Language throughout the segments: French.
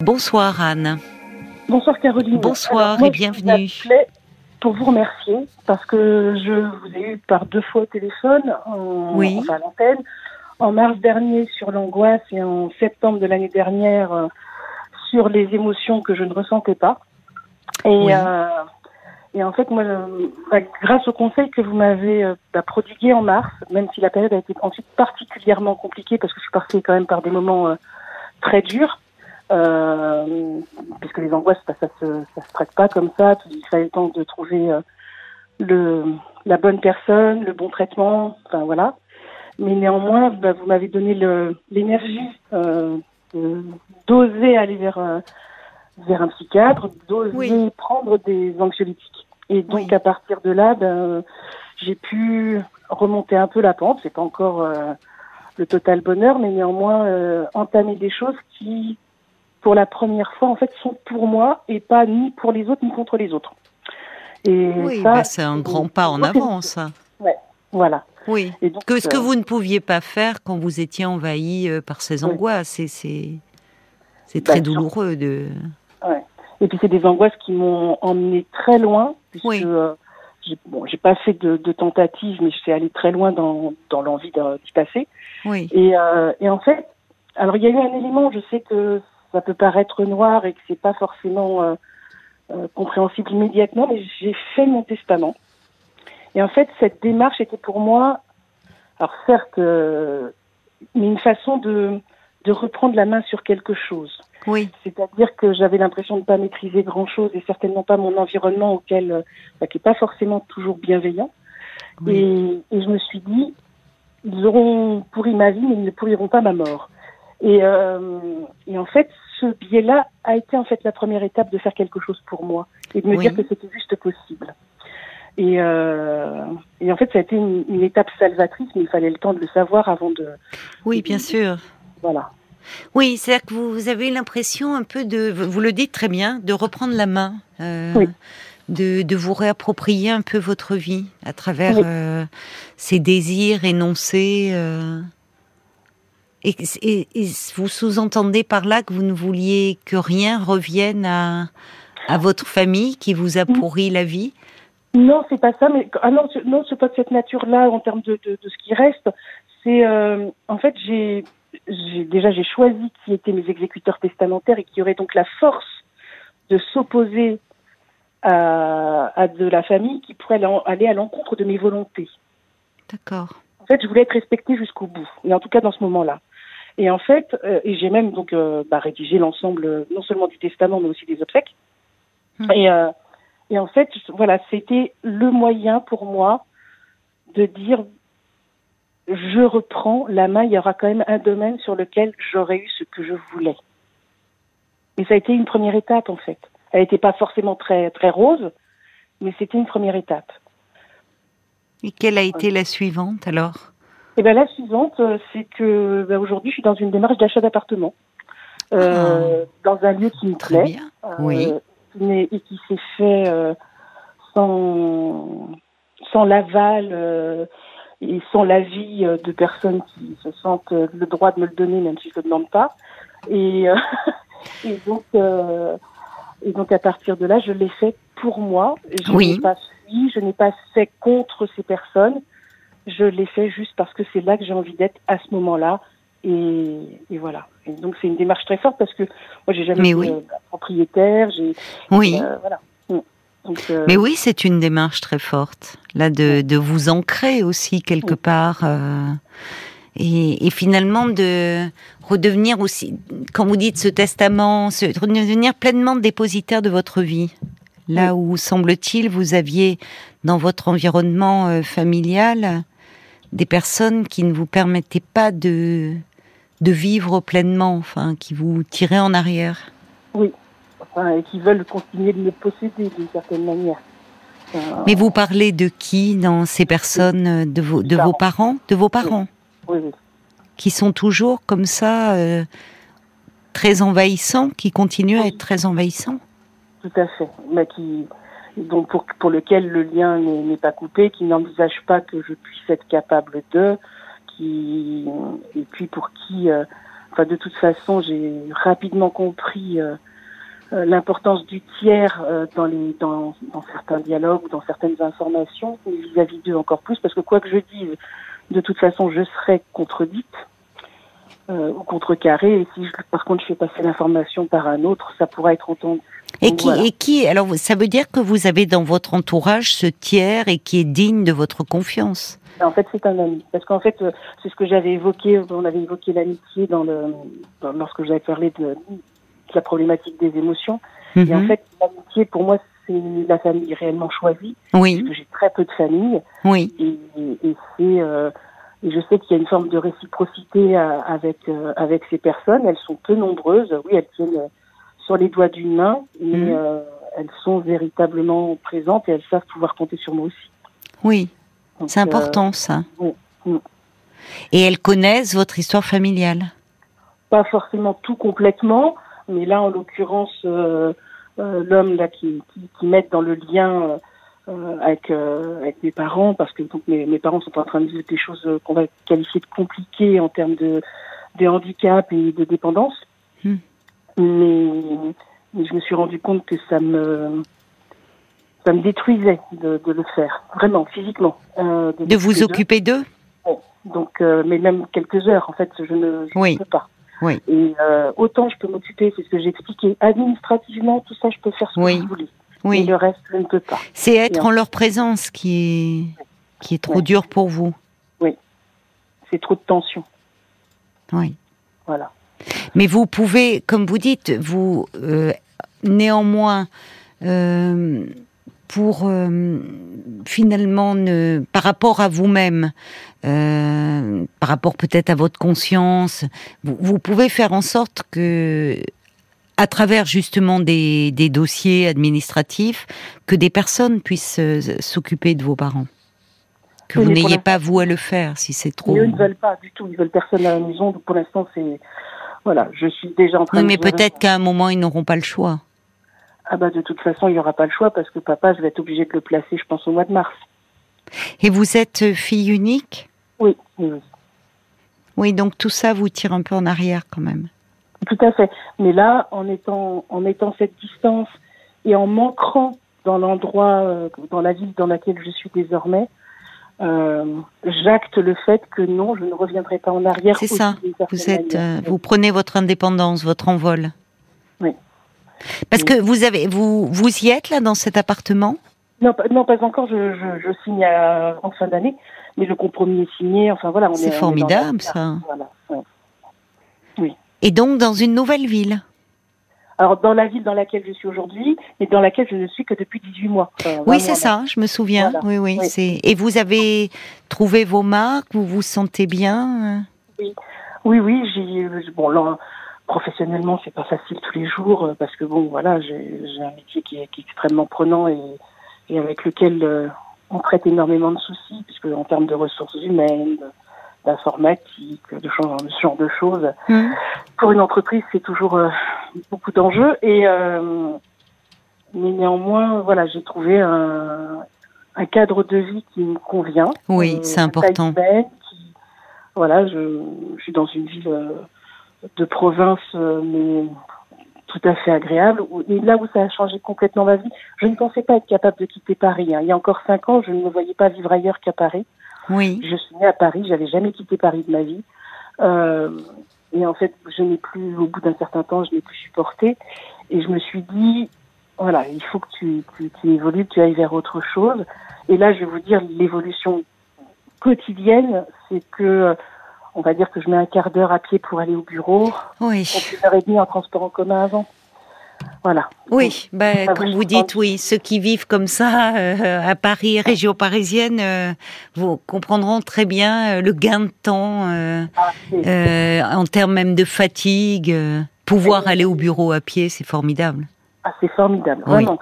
Bonsoir Anne. Bonsoir Caroline. Bonsoir et bienvenue. pour vous remercier parce que je vous ai eu par deux fois au téléphone, en, oui. enfin à l'antenne, en mars dernier sur l'angoisse et en septembre de l'année dernière euh, sur les émotions que je ne ressentais pas. Et, Oui. euh, et en fait, moi, euh, bah, grâce au conseil que vous m'avez bah, prodigué en mars, même si la période a été ensuite particulièrement compliquée parce que je suis passée quand même par des moments très durs, euh, puisque les angoisses, bah, ça se ça se traite pas comme ça. Il fallait le temps de trouver euh, le la bonne personne, le bon traitement, enfin voilà. Mais néanmoins, bah, vous m'avez donné l'énergie euh, d'oser aller vers euh, vers un psychiatre, d'oser Oui. prendre des anxiolytiques. Et donc Oui. à partir de là, ben, j'ai pu remonter un peu la pente. C'est pas encore le total bonheur, mais néanmoins euh, entamer des choses qui, pour la première fois, en fait, sont pour moi et pas ni pour les autres ni contre les autres. Et Oui, bah, c'est un grand pas en avant, ça. Voilà. Oui. Et donc, Que ce que euh, vous ne pouviez pas faire quand vous étiez envahi euh, par ces angoisses, c'est c'est très douloureux de. Ouais. Et puis c'est des angoisses qui m'ont emmené très loin, puisque Oui. euh, j'ai bon, j'ai pas fait de, de tentatives, mais je suis allée très loin dans, dans l'envie d'y passer. Oui. Et, euh, et en fait, alors il y a eu un élément, je sais que ça peut paraître noir et que c'est pas forcément euh, euh, compréhensible immédiatement, mais j'ai fait mon testament. Et en fait, cette démarche était pour moi, alors certes, euh, mais une façon de, de reprendre la main sur quelque chose. Oui. C'est-à-dire que j'avais l'impression de ne pas maîtriser grand-chose et certainement pas mon environnement auquel, bah, qui n'est pas forcément toujours bienveillant. Oui. Et, et je me suis dit, ils auront pourri ma vie, mais ils ne pourriront pas ma mort. Et, euh, et en fait, ce biais-là a été en fait la première étape de faire quelque chose pour moi et de me Oui. dire que c'était juste possible. Et, euh, et en fait, ça a été une, une étape salvatrice, mais il fallait le temps de le savoir avant de. Oui, bien sûr. Voilà. Oui, c'est-à-dire que vous, vous avez l'impression un peu de, vous le dites très bien, de reprendre la main, euh, Oui. de, de vous réapproprier un peu votre vie à travers Oui. euh, ces désirs énoncés. Et, et- et vous sous-entendez par là que vous ne vouliez que rien revienne à, à votre famille qui vous a pourri la vie Non, c'est pas ça, mais ah non, c'est- non, c'est pas de cette nature-là en termes de, de, de ce qui reste. C'est euh, en fait, j'ai, j'ai déjà j'ai choisi qui étaient mes exécuteurs testamentaires et qui auraient donc la force de s'opposer à, à de la famille qui pourrait aller- aller à l'encontre de mes volontés. D'accord. En fait, je voulais être respectée jusqu'au bout, et en tout cas dans ce moment-là. Et en fait, euh, et j'ai même donc euh, bah, rédigé l'ensemble, euh, non seulement du testament, mais aussi des obsèques. Hmm. Et, euh, et en fait, voilà, c'était le moyen pour moi de dire, je reprends la main. Il y aura quand même un domaine sur lequel j'aurais eu ce que je voulais. Et ça a été une première étape en fait. Elle n'était pas forcément très très rose, mais c'était une première étape. Et quelle a été la suivante alors? Et ben la suivante, euh, c'est que ben, aujourd'hui, je suis dans une démarche d'achat d'appartement euh, dans un lieu qui me Ah. Très plaît, bien. euh, Oui. et qui s'est fait euh, sans sans l'aval et sans l'avis de personnes qui se sentent le droit de me le donner, même si je ne le demande pas. Et, et donc et donc à partir de là, je l'ai fait pour moi. Je Oui. n'ai pas fui, je n'ai pas fait contre ces personnes. Je l'ai fait juste parce que c'est là que j'ai envie d'être à ce moment-là. Et, et voilà. Et donc c'est une démarche très forte parce que moi j'ai jamais Mais été oui. propriétaire. Oui. euh, voilà. Mm. Donc, euh, Mais oui, c'est une démarche très forte, là, de, de vous ancrer aussi quelque Oui. part. euh, et, et finalement de redevenir aussi, quand vous dites ce testament, se- redevenir pleinement dépositaire de votre vie. Là où, semble-t-il, vous aviez dans votre environnement euh, familial des personnes qui ne vous permettaient pas de, de vivre pleinement, enfin, qui vous tiraient en arrière. oui. Enfin, et qui veulent continuer de me posséder d'une certaine manière. Euh, Mais vous parlez de qui dans ces personnes euh, De vos, de vos parents De vos parents oui, oui. Qui sont toujours comme ça, euh, très envahissants, qui continuent à être très envahissants Tout à fait. Mais qui, donc pour, pour lequel le lien n'est pas coupé, qui n'envisage pas que je puisse être capable de, qui, et puis pour qui, euh, enfin, de toute façon, j'ai rapidement compris l'importance du tiers dans, les, dans, dans, certains dialogues ou dans certaines informations, vis-à-vis d'eux encore plus, parce que quoi que je dise, de toute façon, je serai contredite euh, ou contrecarrée. Et si, je, par contre, je fais passer l'information par un autre, ça pourra être entendu. Et qui, et qui, alors, ça veut dire que vous avez dans votre entourage ce tiers et qui est digne de votre confiance? En fait, c'est un ami. Parce qu'en fait, euh, c'est ce que j'avais évoqué, on avait évoqué l'amitié dans le, lorsque j'avais parlé de, la problématique des émotions. Et en mhm. fait, l'amitié, pour moi, c'est la famille réellement choisie. Oui. Parce que j'ai très peu de famille. Oui. Et, et, c'est, euh, et je sais qu'il y a une forme de réciprocité euh, avec euh, avec ces personnes. Elles sont peu nombreuses. Oui, elles tiennent euh, sur les doigts d'une main, mais mhm. elles sont véritablement présentes et elles savent pouvoir compter sur moi aussi. Oui, c'est important ça. Et elles connaissent votre histoire familiale? Pas forcément tout complètement, mais là, en l'occurrence, l'homme là qui, qui, qui met dans le lien avec, euh, avec mes parents, parce que donc, mes, mes, parents sont en train de vivre des choses euh, qu'on va qualifier de compliquées en termes de, de handicap et de dépendance. Hmm. Mais, je me suis rendu compte que ça me ça me détruisait de, de le faire, vraiment, physiquement. Euh, de, vous occuper d'eux? Donc, euh, mais même quelques heures, en fait, je ne, je peux pas. Oui. Et euh, autant je peux m'occuper, c'est ce que j'ai expliqué, administrativement, tout ça, je peux faire ce que je voulais. Oui. le reste, je ne peux pas. C'est être en... leur présence qui est, qui est trop dur pour vous. Oui. C'est trop de tension. Oui. Voilà. Mais vous pouvez, comme vous dites, vous, euh, néanmoins, euh, pour euh, finalement, ne, par rapport à vous-même, par rapport peut-être à votre conscience, vous, vous, pouvez faire en sorte que à travers justement des, dossiers administratifs, que des personnes puissent euh, s'occuper de vos parents. Que vous n'ayez pas vous à le faire si c'est trop. eux ne veulent pas du tout, ils veulent personne à la maison. Donc pour l'instant, c'est voilà, je suis déjà en train. Oui, mais peut-être qu'à un moment ils n'auront pas le choix. Ah bah de toute façon, il n'y aura pas le choix parce que papa, je vais être obligée de le placer, je pense au mois de mars. Et vous êtes fille unique? Oui, oui. Oui, donc tout ça vous tire un peu en arrière quand même. Tout à fait. Mais là, en étant, en mettant cette distance et en m'ancrant dans l'endroit, euh, dans la ville dans laquelle je suis désormais, euh, j'acte le fait que non, je ne reviendrai pas en arrière. C'est ça. Vous êtes, euh, vous prenez votre indépendance, votre envol. Oui. Parce que vous avez, vous, vous y êtes là dans cet appartement? Non, pas, non, pas encore. Je, je, signe en fin d'année, mais le compromis est signé. Enfin voilà, C'est formidable ça. Voilà. Et donc dans une nouvelle ville alors dans la ville dans laquelle je suis aujourd'hui, mais dans laquelle je ne suis que depuis 18 mois. oui, c'est ça, je me souviens. Oui, oui, c'est. Et vous avez trouvé vos marques, vous vous sentez bien Oui, oui, oui. J'ai bon là, professionnellement, c'est pas facile tous les jours euh, parce que bon, voilà, j'ai un métier qui est, extrêmement prenant et, et avec lequel euh, on traite énormément de soucis, puisque en termes de ressources humaines, d'informatique, de ce genre de choses. Mmh. Pour une entreprise, c'est toujours euh, beaucoup d'enjeux. Et euh, mais néanmoins, voilà, j'ai trouvé un, un, cadre de vie qui me convient. Oui, euh, c'est important. qui, voilà, je, je, suis dans une ville de province, mais tout à fait agréable. Et là où ça a changé complètement ma vie, je ne pensais pas être capable de quitter Paris. Hein. Il y a encore cinq ans, je ne me voyais pas vivre ailleurs qu'à Paris. Oui. Je suis née à Paris, j'avais jamais quitté Paris de ma vie. Euh, et en fait, je n'ai plus, au bout d'un certain temps, je n'ai plus supporté. Et je me suis dit, voilà, il faut que tu, tu, tu évolues, que tu ailles vers autre chose. Et là, je vais vous dire, l'évolution quotidienne, c'est que, on va dire que je mets un quart d'heure à pied pour aller au bureau. Oui. Une heure et demie en transport en commun avant. Voilà. Oui, ben, comme vous dites, oui, ceux qui vivent comme ça euh, à Paris, région parisienne, euh, vous comprendront très bien euh, le gain de temps ah, en termes même de fatigue. pouvoir aller au bureau à pied, c'est formidable. Ah, c'est formidable, vraiment.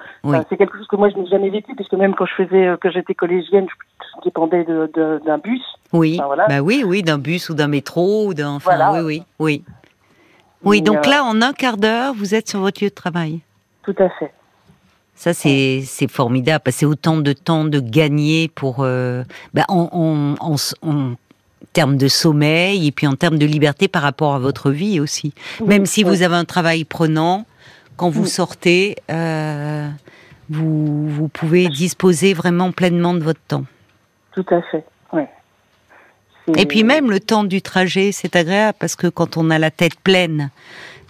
c'est quelque chose que moi je n'ai jamais vécu, puisque même quand je faisais, que j'étais collégienne, je dépendais d'un bus. Oui, bah oui, oui, d'un bus ou d'un métro ou d'un, enfin, oui, oui, oui. Oui, donc là, en un quart d'heure, vous êtes sur votre lieu de travail. Tout à fait. Ça, c'est formidable. Passer autant de temps de gagner pour. Euh, bah, on, termes de sommeil et puis en termes de liberté par rapport à votre vie aussi. Même si vous avez un travail prenant, quand vous sortez, euh, vous, vous pouvez disposer vraiment pleinement de votre temps. Tout à fait. Et puis même le temps du trajet, c'est agréable parce que quand on a la tête pleine,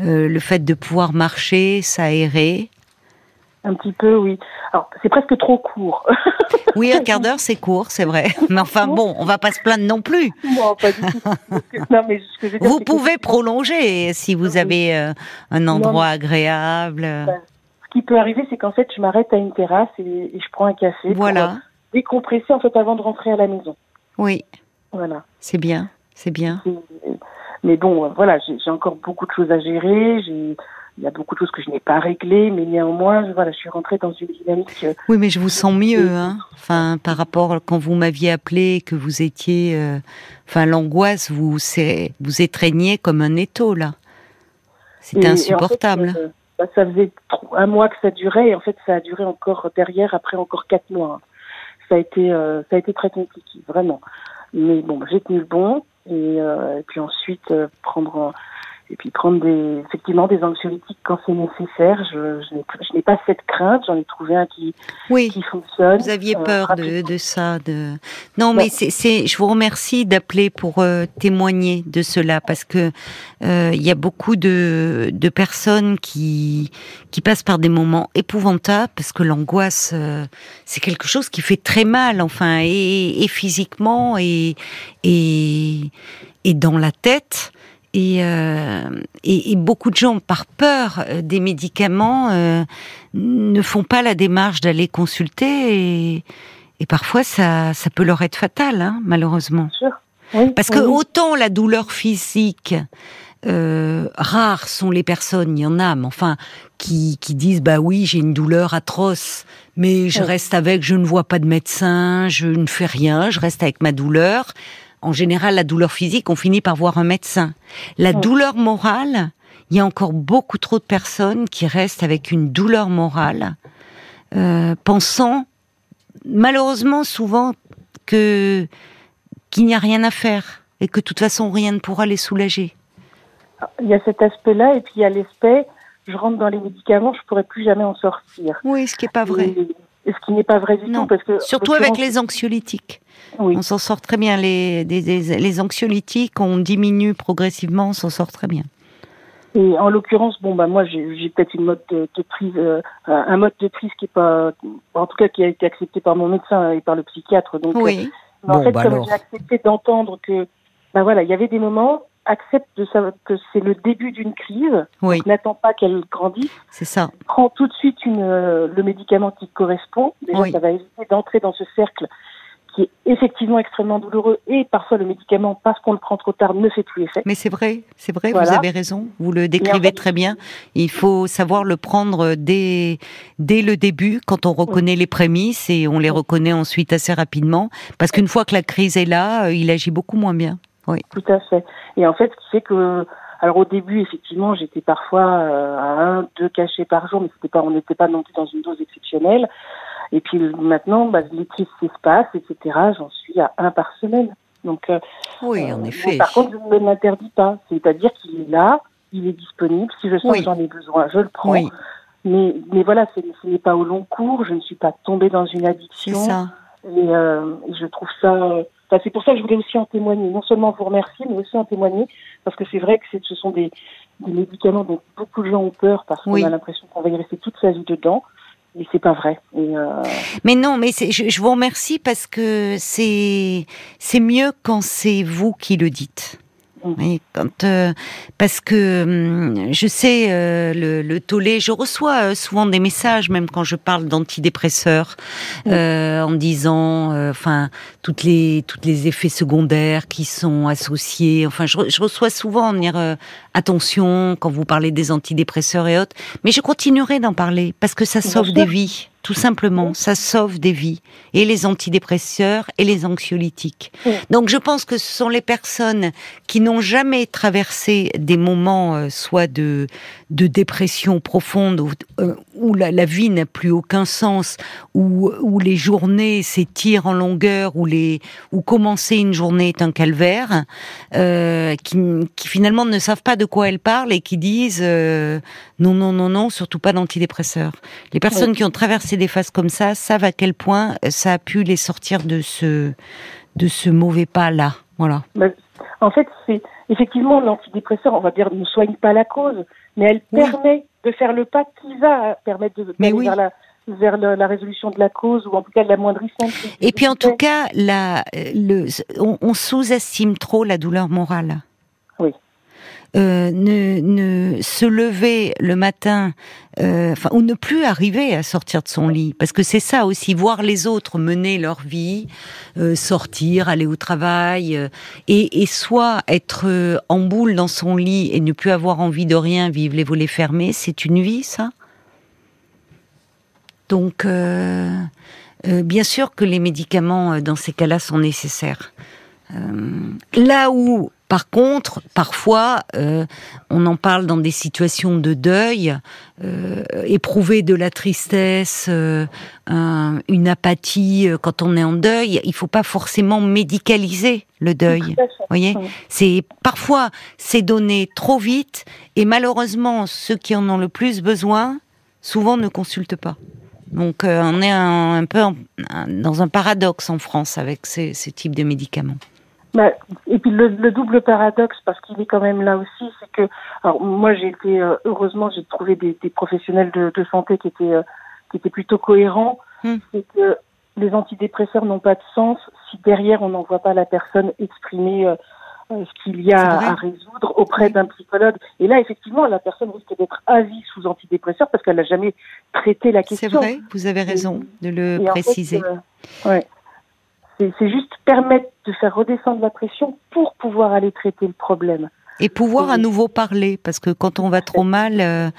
euh, le fait de pouvoir marcher, s'aérer. Un petit peu, oui. Alors, c'est presque trop court. oui, un quart d'heure, c'est court, c'est vrai. Mais enfin, bon, on va pas se plaindre non plus. Non, pas du tout. Non, mais ce que je veux dire, vous pouvez prolonger si vous avez euh, un endroit agréable. Ben, ce qui peut arriver, c'est qu'en fait, je m'arrête à une terrasse et, je prends un café voilà. pour euh, décompresser, en fait, avant de rentrer à la maison. Oui. Voilà. C'est bien, c'est bien. Mais bon, voilà, j'ai encore beaucoup de choses à gérer. J'ai il y a beaucoup de choses que je n'ai pas réglées, mais néanmoins, voilà, je suis rentrée dans une dynamique. Euh, oui, mais je vous sens mieux, hein. Enfin, par rapport à quand vous m'aviez appelé, que vous étiez, euh, enfin, l'angoisse vous vous étreignait comme un étau là. C'était insupportable. Euh, bah, ça faisait un mois que ça durait, et en fait, ça a duré encore derrière, après encore quatre mois. Ça a été, ça a été très compliqué, vraiment. Mais bon, j'ai tenu bon, et, et puis ensuite prendre et puis prendre des, effectivement des anxiolytiques quand c'est nécessaire. Je, je n'ai pas cette crainte, j'en ai trouvé un qui, oui. qui fonctionne. Vous aviez euh, peur de, de, ça. De... Non, mais c'est, je vous remercie d'appeler pour euh, témoigner de cela parce que euh, il y a beaucoup de, de personnes qui, qui passent par des moments épouvantables parce que l'angoisse, c'est quelque chose qui fait très mal, enfin, et, et physiquement et, et, et dans la tête. Euh, et, et, beaucoup de gens, par peur euh, des médicaments, euh, ne font pas la démarche d'aller consulter. Et, et, parfois, ça, ça peut leur être fatal, hein, malheureusement. Parce que autant la douleur physique, euh, rares sont les personnes, il y en a, mais enfin, qui, qui disent bah oui, j'ai une douleur atroce, mais je reste avec, je ne vois pas de médecin, je ne fais rien, je reste avec ma douleur en général, la douleur physique, on finit par voir un médecin. La douleur morale, il y a encore beaucoup trop de personnes qui restent avec une douleur morale, euh, pensant malheureusement souvent que qu'il n'y a rien à faire et que de toute façon rien ne pourra les soulager. Il y a cet aspect-là et puis il y a l'aspect je rentre dans les médicaments, je pourrais plus jamais en sortir. Oui, ce qui n'est pas vrai. Et, ce qui n'est pas vrai du tout parce que surtout avec les anxiolytiques. On s'en sort très bien. Les, les, anxiolytiques, on diminue progressivement, on s'en sort très bien. Et en l'occurrence, bon bah moi j'ai peut-être une mode de, prise, euh, un mode de prise qui est pas, en tout cas qui a été accepté par mon médecin et par le psychiatre. Donc, oui. Euh, en fait, bah comme j'ai accepté d'entendre que, bah voilà, il y avait des moments, accepte de savoir que c'est le début d'une crise. Oui. N'attends pas qu'elle grandisse. C'est ça. Prends tout de suite une, euh, le médicament qui correspond. Déjà, ça va éviter d'entrer dans ce cercle qui est effectivement extrêmement douloureux et parfois le médicament, parce qu'on le prend trop tard, ne fait plus effet. Mais c'est vrai, c'est vrai, vous avez raison, vous le décrivez très bien. Il faut savoir le prendre dès, dès le début, quand on reconnaît les prémices et on les reconnaît ensuite assez rapidement, parce qu'une fois que la crise est là, euh, il agit beaucoup moins bien. Oui. Tout à fait. Et en fait, ce qui fait que alors au début, effectivement, j'étais parfois euh, à un, deux cachets par jour, mais c'était pas, on n'était pas non plus dans une dose exceptionnelle. Et puis maintenant, bah, les crises s'espacent, etc. J'en suis à un par semaine. Donc, euh, oui, en euh, effet. par contre, je ne l'interdis pas. C'est-à-dire qu'il est là, il est disponible. Si je sens que j'en ai besoin, je le prends. Oui. Mais, mais voilà, ce n'est pas au long cours. Je ne suis pas tombée dans une addiction. C'est ça. Et, euh, je trouve ça. Enfin, c'est pour ça que je voulais aussi en témoigner. Non seulement vous remercier, mais aussi en témoigner, parce que c'est vrai que ce sont des, des médicaments dont beaucoup de gens ont peur parce qu'on a l'impression qu'on va y rester toute sa vie dedans mais c'est pas vrai. Euh, mais non, mais je, je, vous remercie parce que c'est c'est mieux quand c'est vous qui le dites. Oui, quand euh, parce que hum, je sais euh, le, le, tollé, je reçois euh, souvent des messages, même quand je parle d'antidépresseurs, en disant, enfin, toutes les toutes les effets secondaires qui sont associés. Enfin, je, je reçois souvent dire attention quand vous parlez des antidépresseurs et autres, mais je continuerai d'en parler parce que ça sauve des vies tout simplement. Ça sauve des vies. Et les antidépresseurs et les anxiolytiques. Donc je pense que ce sont les personnes qui n'ont jamais traversé des moments euh, soit de, de dépression profonde euh, où la, la vie n'a plus aucun sens, où, où les journées s'étirent en longueur, où, les, où commencer une journée est un calvaire, euh, qui, qui, finalement ne savent pas de quoi elles parlent et qui disent non, non, non, non, surtout pas d'antidépresseurs. Les personnes qui ont traversé des phases comme ça savent à quel point ça a pu les sortir de ce, de ce mauvais pas-là. Voilà. en fait, c'est effectivement l'antidépresseur, on va dire, ne soigne pas la cause, mais elle permet de faire le pas qui va permettre de mais vers la vers la, résolution de la cause ou en tout cas de l'amoindrissement. Et puis en tout cas, la, le, on sous-estime trop la douleur morale. Euh, ne, se lever le matin, euh, ou ne plus arriver à sortir de son lit, parce que c'est ça aussi, voir les autres mener leur vie, euh, sortir, aller au travail, et, soit être en boule dans son lit et ne plus avoir envie de rien, vivre les volets fermés, c'est une vie, ça? Donc, bien sûr que les médicaments dans ces cas-là sont nécessaires. là où par contre, parfois, euh, on en parle dans des situations de deuil, euh, éprouver de la tristesse, euh, une apathie quand on est en deuil. Il faut pas forcément médicaliser le deuil. voyez, c'est parfois c'est donné trop vite et malheureusement ceux qui en ont le plus besoin souvent ne consultent pas. Donc on est un, peu dans un paradoxe en France avec ces types de médicaments. Bah, et puis le, double paradoxe, parce qu'il est quand même là aussi, c'est que, alors moi j'ai été, euh, heureusement j'ai trouvé des, des professionnels de, de, santé qui étaient, euh, qui étaient plutôt cohérents, hmm. c'est que les antidépresseurs n'ont pas de sens si derrière on n'envoie pas la personne exprimer euh, ce qu'il y a à résoudre auprès d'un psychologue. Et là, effectivement, la personne risque d'être avie sous antidépresseur parce qu'elle n'a jamais traité la question. C'est vrai, vous avez raison de le préciser. ouais. C'est juste permettre de faire redescendre la pression pour pouvoir aller traiter le problème. Et pouvoir à nouveau parler, parce que quand on va trop mal, euh,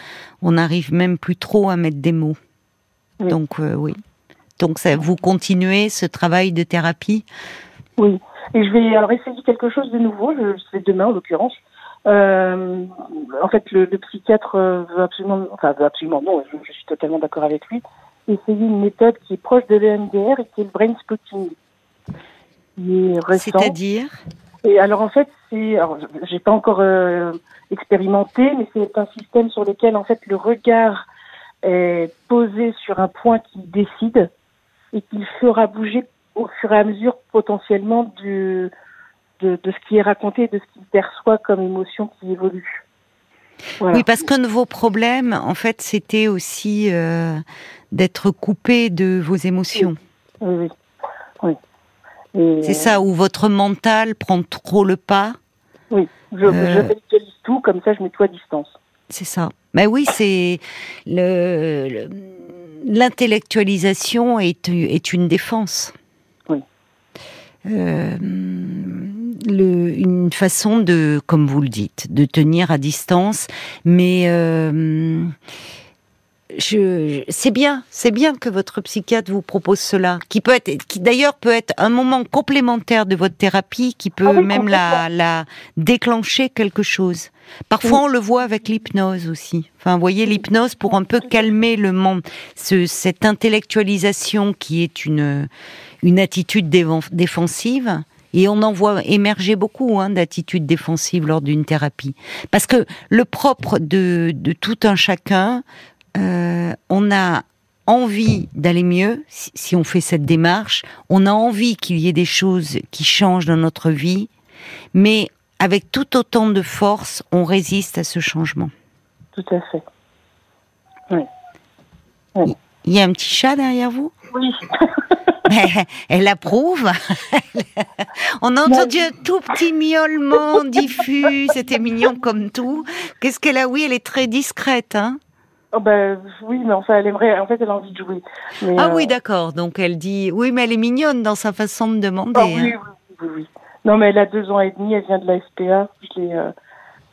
on n'arrive même plus trop à mettre des mots. Donc euh, oui. Donc ça, vous continuez ce travail de thérapie? Oui. Et je vais alors essayer quelque chose de nouveau. Je c'est demain en l'occurrence. Euh, en fait, le, psychiatre veut absolument, enfin veut absolument non, je, je suis totalement d'accord avec lui. Essayer une méthode qui est proche de l'EMDR et qui est le brain spotting. C'est-à-dire Et alors en fait, c'est, j'ai pas encore euh, expérimenté, mais c'est un système sur lequel en fait le regard est posé sur un point qui décide et qu'il fera bouger au fur et à mesure potentiellement du, de, de ce qui est raconté, de ce qu'il perçoit comme émotion qui évolue. Oui, parce qu'un de vos problèmes, en fait, c'était aussi euh, d'être coupé de vos émotions. Oui. oui. C'est ça, où votre mental prend trop le pas Oui, je, euh... tout, comme ça je mets tout à distance. C'est ça. Mais oui, c'est le, l'intellectualisation est, est une défense. Oui. Euh, le, une façon de, comme vous le dites, de tenir à distance, mais euh, je, c'est bien, c'est bien que votre psychiatre vous propose cela, qui peut être, qui d'ailleurs peut être un moment complémentaire de votre thérapie, qui peut ah même la, la déclencher quelque chose. Parfois, on le voit avec l'hypnose aussi. Enfin, vous voyez, l'hypnose pour un peu calmer le monde, ce, cette intellectualisation qui est une une attitude défensive. Et on en voit émerger beaucoup hein, d'attitudes défensives lors d'une thérapie. Parce que le propre de, de tout un chacun, euh, on a envie d'aller mieux si, on fait cette démarche. On a envie qu'il y ait des choses qui changent dans notre vie, mais avec tout autant de force, on résiste à ce changement. Tout à fait. Oui. Il y a un petit chat derrière vous? Oui. Elle approuve. On a entendu un tout petit miaulement diffus. C'était mignon comme tout. Qu'est-ce qu'elle a? Oui, elle est très discrète. Hein Oh ben oui, mais enfin elle aimerait, en fait elle a envie de jouer. ah oui, euh, d'accord. Donc elle dit, oui, mais elle est mignonne dans sa façon de demander. Ah, oui, hein. oui, oui, oui, Non, mais elle a deux ans et demi, elle vient de la SPA. Je l'ai, euh,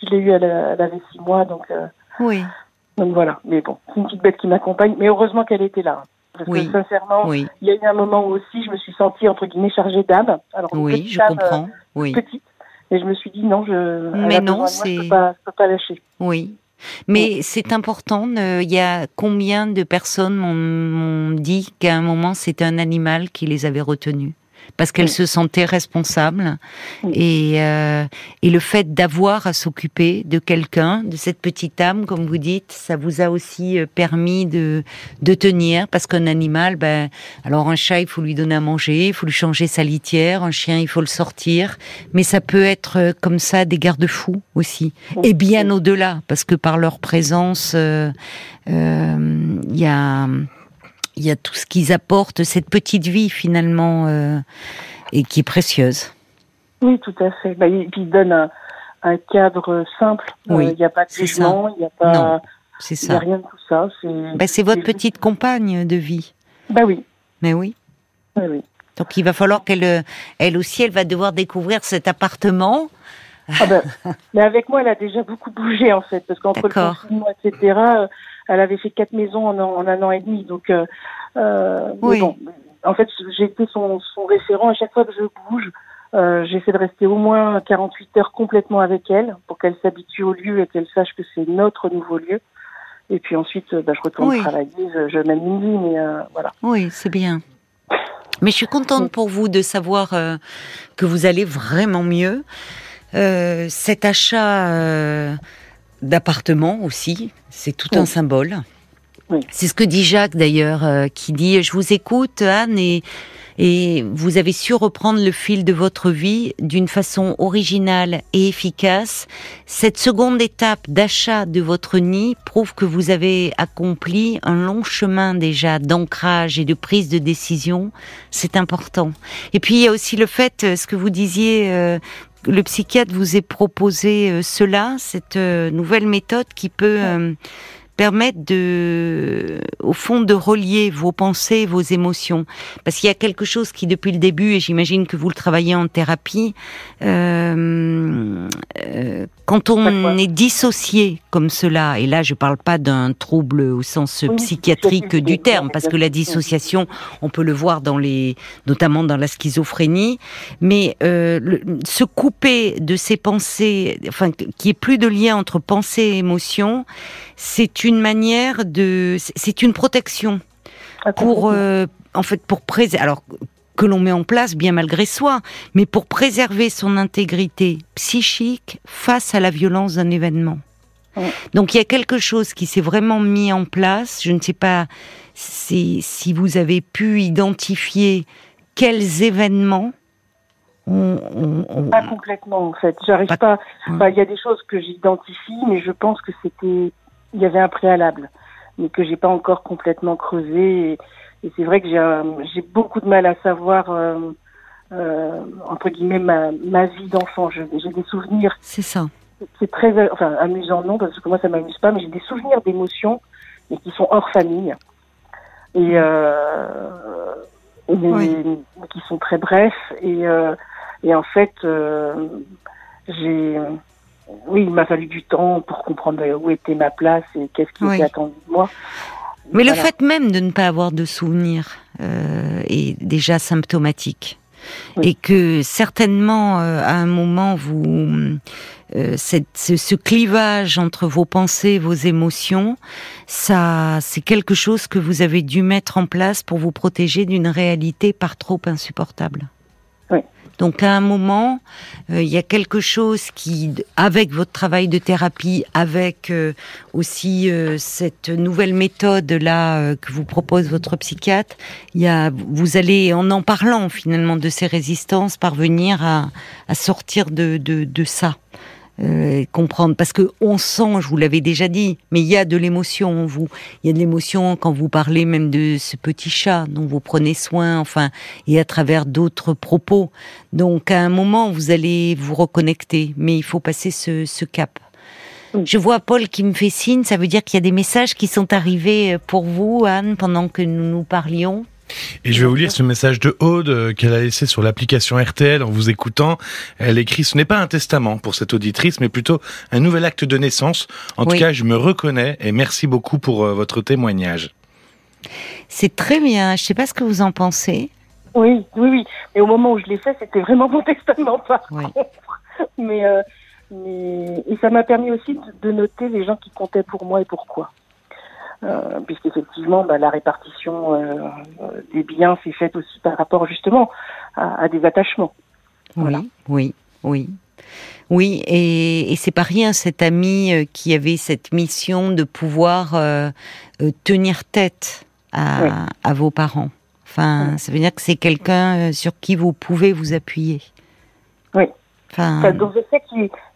je l'ai eu, elle, avait six mois, donc. Euh, oui. Donc voilà. Mais bon, c'est une petite bête qui m'accompagne. Mais heureusement qu'elle était là. Parce que sincèrement, il y a eu un moment où aussi je me suis sentie entre guillemets chargée d'âme. Alors oui, je comprends. oui. Petite. Et je me suis dit non, je. Mais non, c'est. Je peux pas, peux pas lâcher. Oui. Mais c'est important. euh, Il y a combien de personnes m'ont- m'ont dit qu'à un moment c'était un animal qui les avait retenus parce qu'elles Oui. se sentaient responsables Oui. et euh, et le fait d'avoir à s'occuper de quelqu'un, de cette petite âme, comme vous dites, ça vous a aussi euh, permis de de tenir parce qu'un animal, ben alors un chat il faut lui donner à manger, il faut lui changer sa litière, un chien il faut le sortir, mais ça peut être euh, comme ça des garde-fous aussi et bien au-delà, parce que par leur présence, euh, euh, il y a il y a tout ce qu'ils apportent, cette petite vie finalement, euh, et qui est précieuse. Oui, tout à fait. Bah, et puis il donne un, un cadre simple. Euh, Oui, Il n'y a pas de jugement, il n'y a Non, C'est il y a ça. rien de tout ça. C'est Ben, c'est votre petite compagne de vie. Bah oui, Mais oui. oui, oui. Donc il va falloir qu'elle, euh, elle aussi, elle va devoir découvrir cet appartement. Ah ben, mais avec moi, elle a déjà beaucoup bougé en fait, parce qu'entre le confinement, etc., elle avait fait quatre maisons en, un- en un an et demi. Donc, euh, euh, mais bon, en fait, j'ai été son, son référent. À chaque fois que je bouge, euh, j'essaie de rester au moins 48 heures complètement avec elle, pour qu'elle s'habitue au lieu et qu'elle sache que c'est notre nouveau lieu. Et puis ensuite, euh, bah, je retourne Oui. travailler, je, je mène une vie, mais euh, voilà. Oui, c'est bien. Mais je suis contente pour vous de savoir euh, que vous allez vraiment mieux. Euh, cet achat euh, d'appartement aussi, c'est tout un symbole. Oui. C'est ce que dit Jacques d'ailleurs, euh, qui dit Je vous écoute, Anne, et, et vous avez su reprendre le fil de votre vie d'une façon originale et efficace. Cette seconde étape d'achat de votre nid prouve que vous avez accompli un long chemin déjà d'ancrage et de prise de décision. C'est important. Et puis il y a aussi le fait, euh, ce que vous disiez, euh, le psychiatre vous ait proposé euh, cela, cette euh, nouvelle méthode qui peut permettre de, au fond, de relier vos pensées, vos émotions. Parce qu'il y a quelque chose qui, depuis le début, et j'imagine que vous le travaillez en thérapie, euh, euh, quand on est dissocié comme cela, et là je parle pas d'un trouble au sens Oui, psychiatrique du terme, parce que la dissociation, on peut le voir dans les, notamment dans la schizophrénie, mais euh, le- se couper de ces pensées, enfin qu'il n'y ait plus de lien entre pensée et émotion, c'est une manière de, c'est une protection Ah, pour, euh, en fait, pour préserver, alors que l'on met en place bien malgré soi, mais pour préserver son intégrité psychique face à la violence d'un événement. Ouais. Donc il y a quelque chose qui s'est vraiment mis en place. Je ne sais pas si, si vous avez pu identifier quels événements on, on- on- Pas complètement en fait. J'arrive Pas- pas. Ouais. enfin, Il y a des choses que j'identifie, mais je pense que c'était, il y avait un préalable, mais que j'ai pas encore complètement creusé. Et, et c'est vrai que j'ai, beaucoup de mal à savoir euh, euh, entre guillemets ma, ma vie d'enfant. J'ai des souvenirs. c'est ça. C'est très, enfin amusant non parce que moi ça m'amuse pas, mais j'ai des souvenirs d'émotions, mais qui sont hors famille et, euh, Oui. qui sont très brefs et euh, et en fait j'ai oui il m'a fallu du temps pour comprendre où était ma place et qu'est-ce qui Oui. était attendu de moi Mais le fait même de ne pas avoir de souvenirs euh, est déjà symptomatique. Oui. Et que certainement, euh, à un moment, vous, euh, cette, ce, ce clivage entre vos pensées, vos émotions, ça, c'est quelque chose que vous avez dû mettre en place pour vous protéger d'une réalité par trop insupportable. Donc à un moment, euh, il y a quelque chose qui, avec votre travail de thérapie, avec euh, aussi euh, cette nouvelle méthode là euh, que vous propose votre psychiatre, il y a, vous allez en en parlant finalement de ces résistances parvenir à, à sortir de, de, de ça. Euh, comprendre parce que on sent, je vous l'avais déjà dit, mais il y a de l'émotion en vous. Il y a de l'émotion quand vous parlez même de ce petit chat dont vous prenez soin, enfin, et à travers d'autres propos. Donc à un moment, vous allez vous reconnecter, mais il faut passer ce, ce cap. Je vois Paul qui me fait signe, ça veut dire qu'il y a des messages qui sont arrivés pour vous, Anne, pendant que nous nous parlions. Et je vais vous lire ce message de Aude euh, qu'elle a laissé sur l'application RTL en vous écoutant. Elle écrit Ce n'est pas un testament pour cette auditrice, mais plutôt un nouvel acte de naissance. En Oui. tout cas, je me reconnais et merci beaucoup pour euh, votre témoignage. C'est très bien. Je sais pas ce que vous en pensez. oui oui oui mais au moment où je l'ai fait c'était vraiment mon testament par Oui. contre mais euh, Mais, et ça m'a permis aussi de, noter les gens qui comptaient pour moi et pourquoi. Euh, puisqu'effectivement, bah, la répartition euh, des biens s'est faite aussi par rapport justement à, des attachements. Oui, oui, oui. Oui, et, et c'est pas rien cet ami euh, qui avait cette mission de pouvoir euh, euh, tenir tête à, à, vos parents. Enfin, ça veut dire que c'est quelqu'un sur qui vous pouvez vous appuyer. Oui. Enfin, donc je sais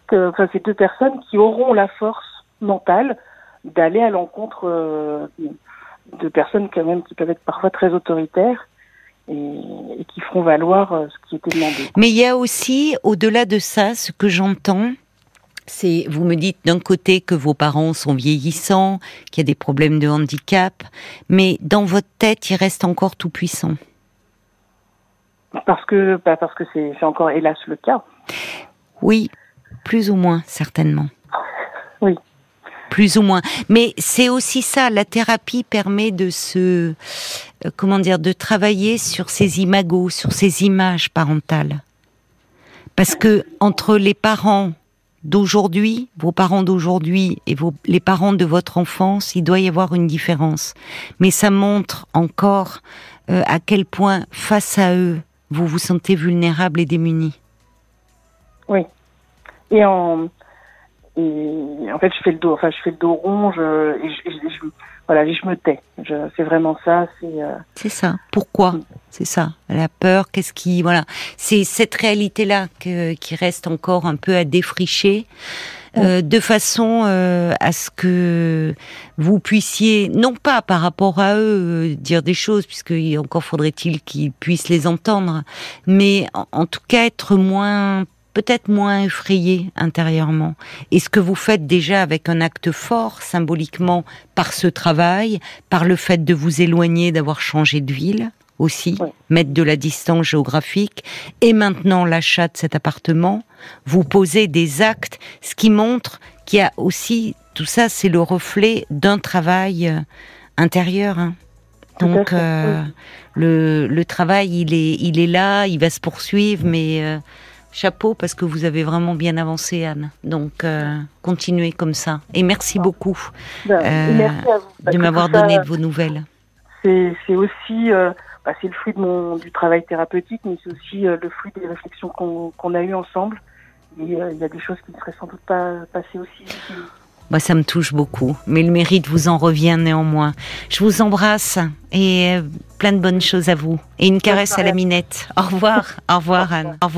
que enfin, c'est deux personnes qui auront la force mentale d'aller à l'encontre de personnes quand même qui peuvent être parfois très autoritaires et, qui feront valoir euh, ce qui était demandé. Mais il y a aussi, au-delà de ça, ce que j'entends, c'est, vous me dites d'un côté que vos parents sont vieillissants, qu'il y a des problèmes de handicap, mais dans votre tête, il reste encore tout puissant. Parce que, bah, parce que c'est encore hélas le cas. Oui, plus ou moins, certainement. Plus ou moins. Mais c'est aussi ça, la thérapie permet de se, euh, comment dire, de travailler sur ces imagos, sur ces images parentales. Parce que entre les parents d'aujourd'hui, vos parents d'aujourd'hui et vos, les parents de votre enfance, il doit y avoir une différence. Mais ça montre encore euh, à quel point, face à eux, vous vous sentez vulnérable et démuni. Oui. Et en, et en fait, je fais le dos, enfin, je fais le dos rond, je, et je, voilà, je me tais. C'est vraiment ça. C'est. Euh, c'est ça. Pourquoi mm. C'est ça. La peur. Qu'est-ce qui, voilà, c'est cette réalité-là qui reste encore un peu à défricher. Euh, mm. de façon euh, à ce que vous puissiez, non pas par rapport à eux, dire des choses, puisque encore faudrait-il qu'ils puissent les entendre, mais en tout cas être moins peut-être moins effrayé intérieurement. Et ce que vous faites déjà avec un acte fort, symboliquement, par ce travail, par le fait de vous éloigner, d'avoir changé de ville aussi, mettre de la distance géographique, et maintenant l'achat de cet appartement, vous posez des actes, ce qui montre qu'il y a aussi, tout ça, c'est le reflet d'un travail euh, intérieur. Hein. Donc, euh, le, le, travail, il est, il est là, il va se poursuivre, mais... Euh, chapeau parce que vous avez vraiment bien avancé, Anne. Donc, euh, continuez comme ça. Et merci beaucoup ben, euh, de m'avoir donné de vos nouvelles. C'est aussi, euh, bah, c'est le fruit de mon, du travail thérapeutique, mais c'est aussi le fruit des réflexions qu'on a eues ensemble. Et il y a des choses qui ne seraient sans doute pas passées aussi. Bah, ça me touche beaucoup, mais le mérite vous en revient néanmoins. Je vous embrasse et plein de bonnes choses à vous. Et une caresse à la minette. Au revoir, au revoir Anne. Au revoir.